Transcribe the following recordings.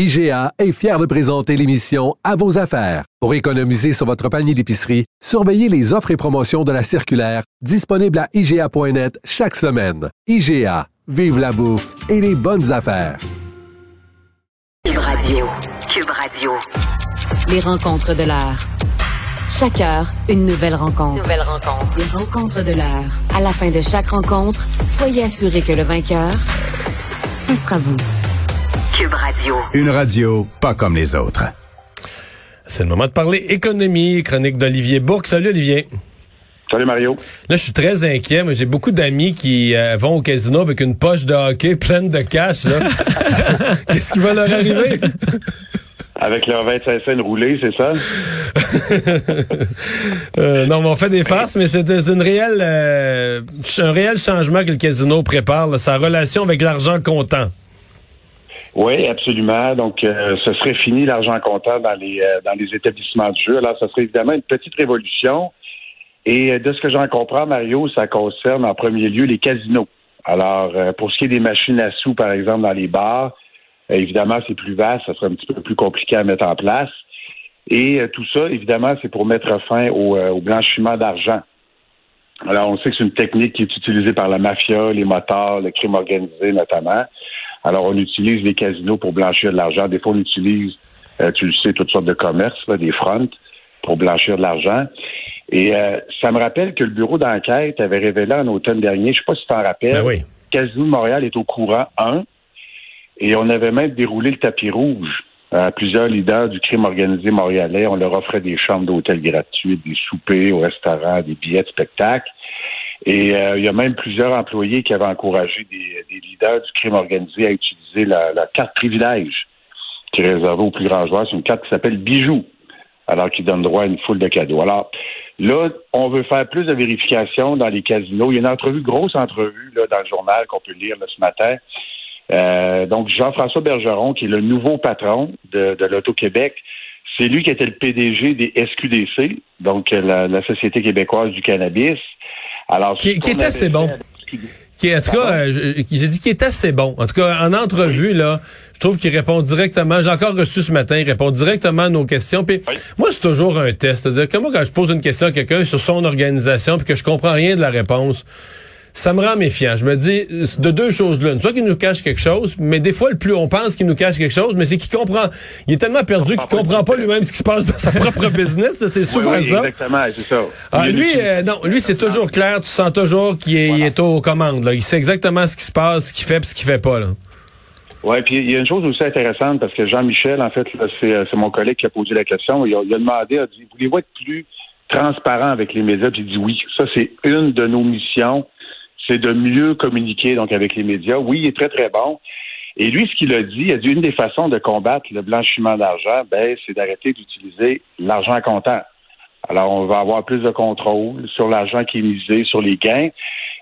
IGA est fier de présenter l'émission À vos affaires. Pour économiser sur votre panier d'épicerie, surveillez les offres et promotions de la circulaire disponible à IGA.net chaque semaine. IGA, vive la bouffe et les bonnes affaires. Cube Radio. Cube Radio. Les rencontres de l'heure. Chaque heure, une nouvelle rencontre. Nouvelle rencontre. Les rencontres de l'heure. À la fin de chaque rencontre, soyez assurés que le vainqueur, ce sera vous. Cube Radio. Une radio pas comme les autres. C'est le moment de parler économie, chronique d'Olivier Bourque. Salut Olivier. Salut Mario. Là, je suis très inquiet. Moi, j'ai beaucoup d'amis qui euh, vont au casino avec une poche de hockey pleine de cash. Qu'est-ce qui va leur arriver? Avec leur 25 cents roulés, c'est ça? Euh, non, mais on fait des farces, mais c'est c'est une réelle, euh, un réel changement que le casino prépare, là, sa relation avec l'argent comptant. Oui, absolument. Donc, euh, ce serait fini l'argent comptant dans les euh, dans les établissements de jeu. Alors, ce serait évidemment une petite révolution. Et euh, de ce que j'en comprends, Mario, ça concerne en premier lieu les casinos. Alors, euh, pour ce qui est des machines à sous, par exemple, dans les bars, euh, évidemment, c'est plus vaste, ça serait un petit peu plus compliqué à mettre en place. Et euh, tout ça, évidemment, c'est pour mettre fin au, au blanchiment d'argent. Alors, on sait que c'est une technique qui est utilisée par la mafia, les motards, le crime organisé notamment. Alors, on utilise les casinos pour blanchir de l'argent. Des fois, on utilise, euh, tu le sais, toutes sortes de commerces, là, des fronts, pour blanchir de l'argent. Et euh, ça me rappelle que le bureau d'enquête avait révélé en automne dernier, je sais pas si tu t'en rappelles, Ben oui. Casino de Montréal est au courant, un, et on avait même déroulé le tapis rouge à plusieurs leaders du crime organisé montréalais. On leur offrait des chambres d'hôtel gratuites, des soupers au restaurant, des billets de spectacle. Et euh, il y a même plusieurs employés qui avaient encouragé des, des leaders du crime organisé à utiliser la, la carte privilège qui est réservée aux plus grands joueurs. C'est une carte qui s'appelle Bijou, alors qui donne droit à une foule de cadeaux. Alors là, on veut faire plus de vérifications dans les casinos. Il y a une entrevue, grosse entrevue là, dans le journal qu'on peut lire là, ce matin. Euh, donc Jean-François Bergeron, qui est le nouveau patron de, de l'Auto-Québec, c'est lui qui était le PDG des SQDC, donc euh, la, la Société québécoise du cannabis. Alors, Qui- qui est assez bon? avec Qui, en tout cas, euh, j'ai dit qu'il est assez bon. En tout cas, en entrevue, là, je trouve qu'il répond directement. J'ai encore reçu ce matin, il répond directement à nos questions. Puis Oui. moi, c'est toujours un test. C'est-à-dire que moi, quand je pose une question à quelqu'un sur son organisation puis que je comprends rien de la réponse, ça me rend méfiant. Je me dis de deux choses l'une. Soit qu'il nous cache quelque chose, mais des fois, le plus on pense qu'il nous cache quelque chose, mais c'est qu'il comprend. Il est tellement perdu qu'il comprend pas lui-même ce qui se passe dans sa propre business. C'est souvent oui, ça. exactement, c'est ça. Ah, lui, euh, non, lui, c'est toujours clair. Tu sens toujours qu'il est, aux commandes. Là. Il sait exactement ce qui se passe, ce qu'il fait, puis ce qu'il fait pas. Là. Oui, puis il y a une chose aussi intéressante parce que Jean-Michel, en fait, c'est, euh, c'est mon collègue qui a posé la question. Il a, il a demandé, a dit, voulez-vous être plus transparent avec les médias? Puis il dit oui. Ça, c'est une de nos missions. C'est de mieux communiquer donc avec les médias. Oui, il est très, très bon. Et lui, ce qu'il a dit, il a dit une des façons de combattre le blanchiment d'argent, ben, c'est d'arrêter d'utiliser l'argent comptant. Alors, on va avoir plus de contrôle sur l'argent qui est misé, sur les gains.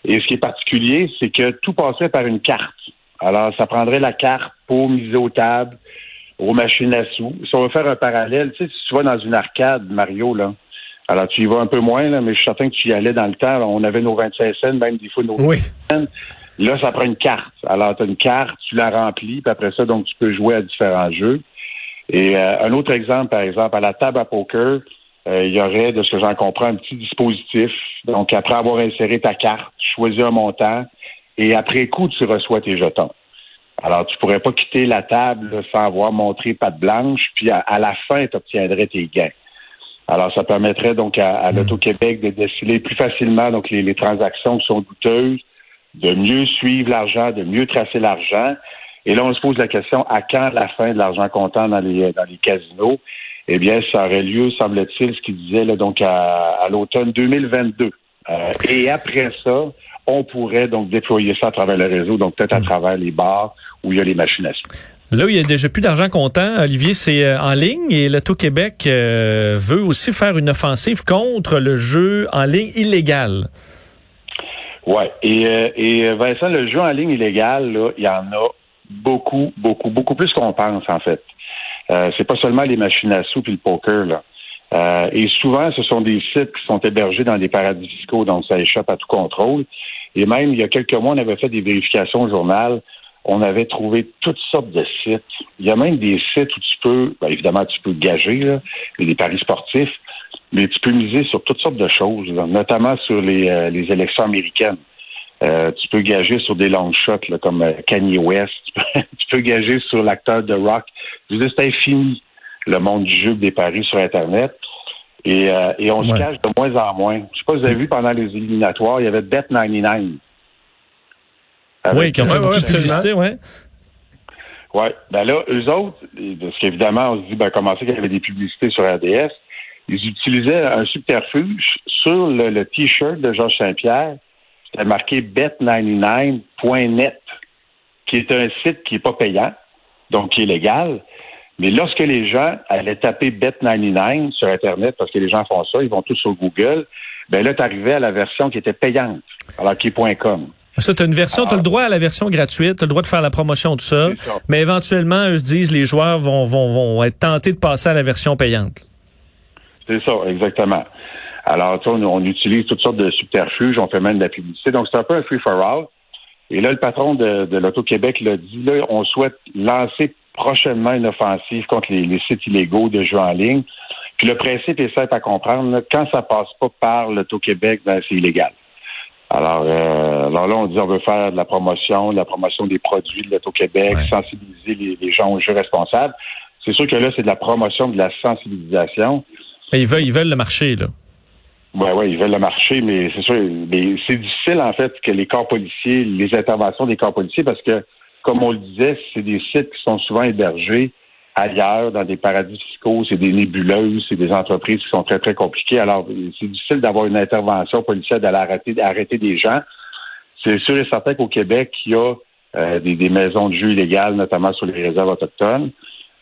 Et ce qui est particulier, c'est que tout passerait par une carte. Alors, ça prendrait la carte pour miser aux tables, aux machines à sous. Si on veut faire un parallèle, tu sais, si tu vas dans une arcade, Mario, là, alors tu y vas un peu moins, là, mais je suis certain que tu y allais dans le temps. là. on avait nos 25 cents, même des fois nos Oui. Là, ça prend une carte. Alors, tu as une carte, tu la remplis, puis après ça, donc, tu peux jouer à différents jeux. Et euh, un autre exemple, par exemple, à la table à poker, euh, il y aurait, de ce que j'en comprends, un petit dispositif. Donc, après avoir inséré ta carte, tu choisis un montant, et après coup, tu reçois tes jetons. Alors, tu pourrais pas quitter la table sans avoir montré patte blanche, puis à, à la fin, tu obtiendrais tes gains. Alors, ça permettrait donc à, à l'Auto-Québec de déceler plus facilement donc les, les transactions qui sont douteuses, de mieux suivre l'argent, de mieux tracer l'argent. Et là, on se pose la question à quand la fin de l'argent comptant dans les dans les casinos? Eh bien, ça aurait lieu, semble-t-il, ce qu'il disait là, donc à, à l'automne 2022. Euh, et après ça, on pourrait donc déployer ça à travers le réseau, donc peut-être à travers les bars où il y a les machines à sous. Là où il y a déjà plus d'argent comptant, Olivier, c'est euh, en ligne et l'Auto-Québec euh, veut aussi faire une offensive contre le jeu en ligne illégal. Ouais. Et, euh, Vincent, le jeu en ligne illégal, il y en a beaucoup, beaucoup, beaucoup plus qu'on pense, en fait. Euh, c'est pas seulement les machines à sous et le poker, là. Et souvent, ce sont des sites qui sont hébergés dans des paradis fiscaux, donc ça échappe à tout contrôle. Et même, il y a quelques mois, on avait fait des vérifications au journal. On avait trouvé toutes sortes de sites. Il y a même des sites où tu peux, ben, évidemment, tu peux gager, là, des paris sportifs, mais tu peux miser sur toutes sortes de choses, là, notamment sur les, euh, les élections américaines. Euh, tu peux gager sur des long shots là, comme euh, Kanye West. Tu peux, tu peux gager sur l'acteur de rock. Je veux c'est infini le monde du jeu des paris sur Internet. Et, euh, et on Ouais. se cache de moins en moins. Je sais pas si vous avez vu pendant les éliminatoires, il y avait Bet99. Avec- oui, qui ont fait beaucoup de publicité, ouais. Oui. Ben là, eux autres, parce qu'évidemment, on se dit, ben, comment ça qu'il y avait des publicités sur RDS? Ils utilisaient un subterfuge sur le, le T-shirt de Georges Saint-Pierre. C'était marqué bet99.net, qui est un site qui n'est pas payant, donc qui est légal. Mais lorsque les gens allaient taper Bet99 sur Internet, parce que les gens font ça, ils vont tous sur Google, ben là, tu arrivais à la version qui était payante, alors qui est .com. Ça, tu as une version, tu as le droit à la version gratuite, tu as le droit de faire la promotion de ça, mais éventuellement, eux se disent, les joueurs vont, vont, vont être tentés de passer à la version payante. C'est ça, exactement. Alors, on, on utilise toutes sortes de subterfuges, on fait même de la publicité. Donc, c'est un peu un free-for-all. Et là, le patron de, de l'Auto-Québec l'a dit, là, on souhaite lancer prochainement une offensive contre les, les sites illégaux de jeux en ligne. Puis le principe est simple à comprendre. là. quand ça passe pas par l'Auto-Québec, ben, c'est illégal. Alors, euh, alors là, on dit on veut faire de la promotion, de la promotion des produits de l'Auto-Québec, Ouais. sensibiliser les, les gens aux jeux responsables. C'est sûr que là, c'est de la promotion, de la sensibilisation. Mais ils veulent, ils veulent le marché, là. Oui, oui, ils veulent le marché, mais c'est sûr, mais c'est difficile en fait que les corps policiers, les interventions des corps policiers, parce que, comme on le disait, c'est des sites qui sont souvent hébergés ailleurs, dans des paradis fiscaux, c'est des nébuleuses, c'est des entreprises qui sont très, très compliquées. Alors, c'est difficile d'avoir une intervention policière, d'aller arrêter, arrêter des gens. C'est sûr et certain qu'au Québec, il y a euh, des, des maisons de jeu illégales, notamment sur les réserves autochtones,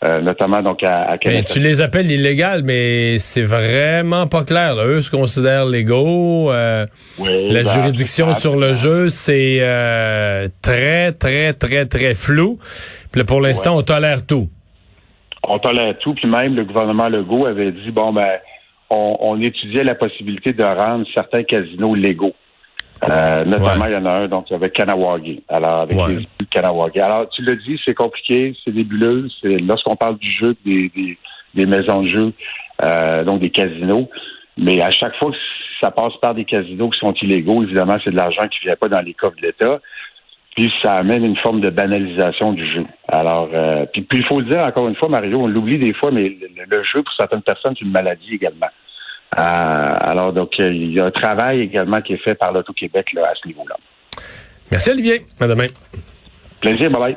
euh, notamment donc à, à Ben, Québec. tu les appelles illégales, mais c'est vraiment pas clair. là. Eux se considèrent légaux. euh, Oui, la ben, juridiction sur le jeu, c'est euh, très, très, très, très flou. Puis là, pour l'instant, on tolère tout. On tolère tout, puis même le gouvernement Legault avait dit bon ben on, on étudiait la possibilité de rendre certains casinos légaux. Euh, notamment, Ouais. il y en a un donc avec Kanawagi. Alors, avec Ouais. les Kanawagi. Alors, tu l'as dit, c'est compliqué, c'est nébuleux. C'est lorsqu'on parle du jeu, des, des, des maisons de jeu, euh, donc des casinos. Mais à chaque fois que ça passe par des casinos qui sont illégaux, évidemment, c'est de l'argent qui vient pas dans les coffres de l'État. Puis ça amène une forme de banalisation du jeu. Alors, euh, puis puis il faut le dire encore une fois, Mario, on l'oublie des fois, mais le, le jeu pour certaines personnes c'est une maladie également. Euh, alors donc euh, il y a un travail également qui est fait par l'Auto-Québec là, à ce niveau-là. Merci, Olivier. À demain. Plaisir, bye bye.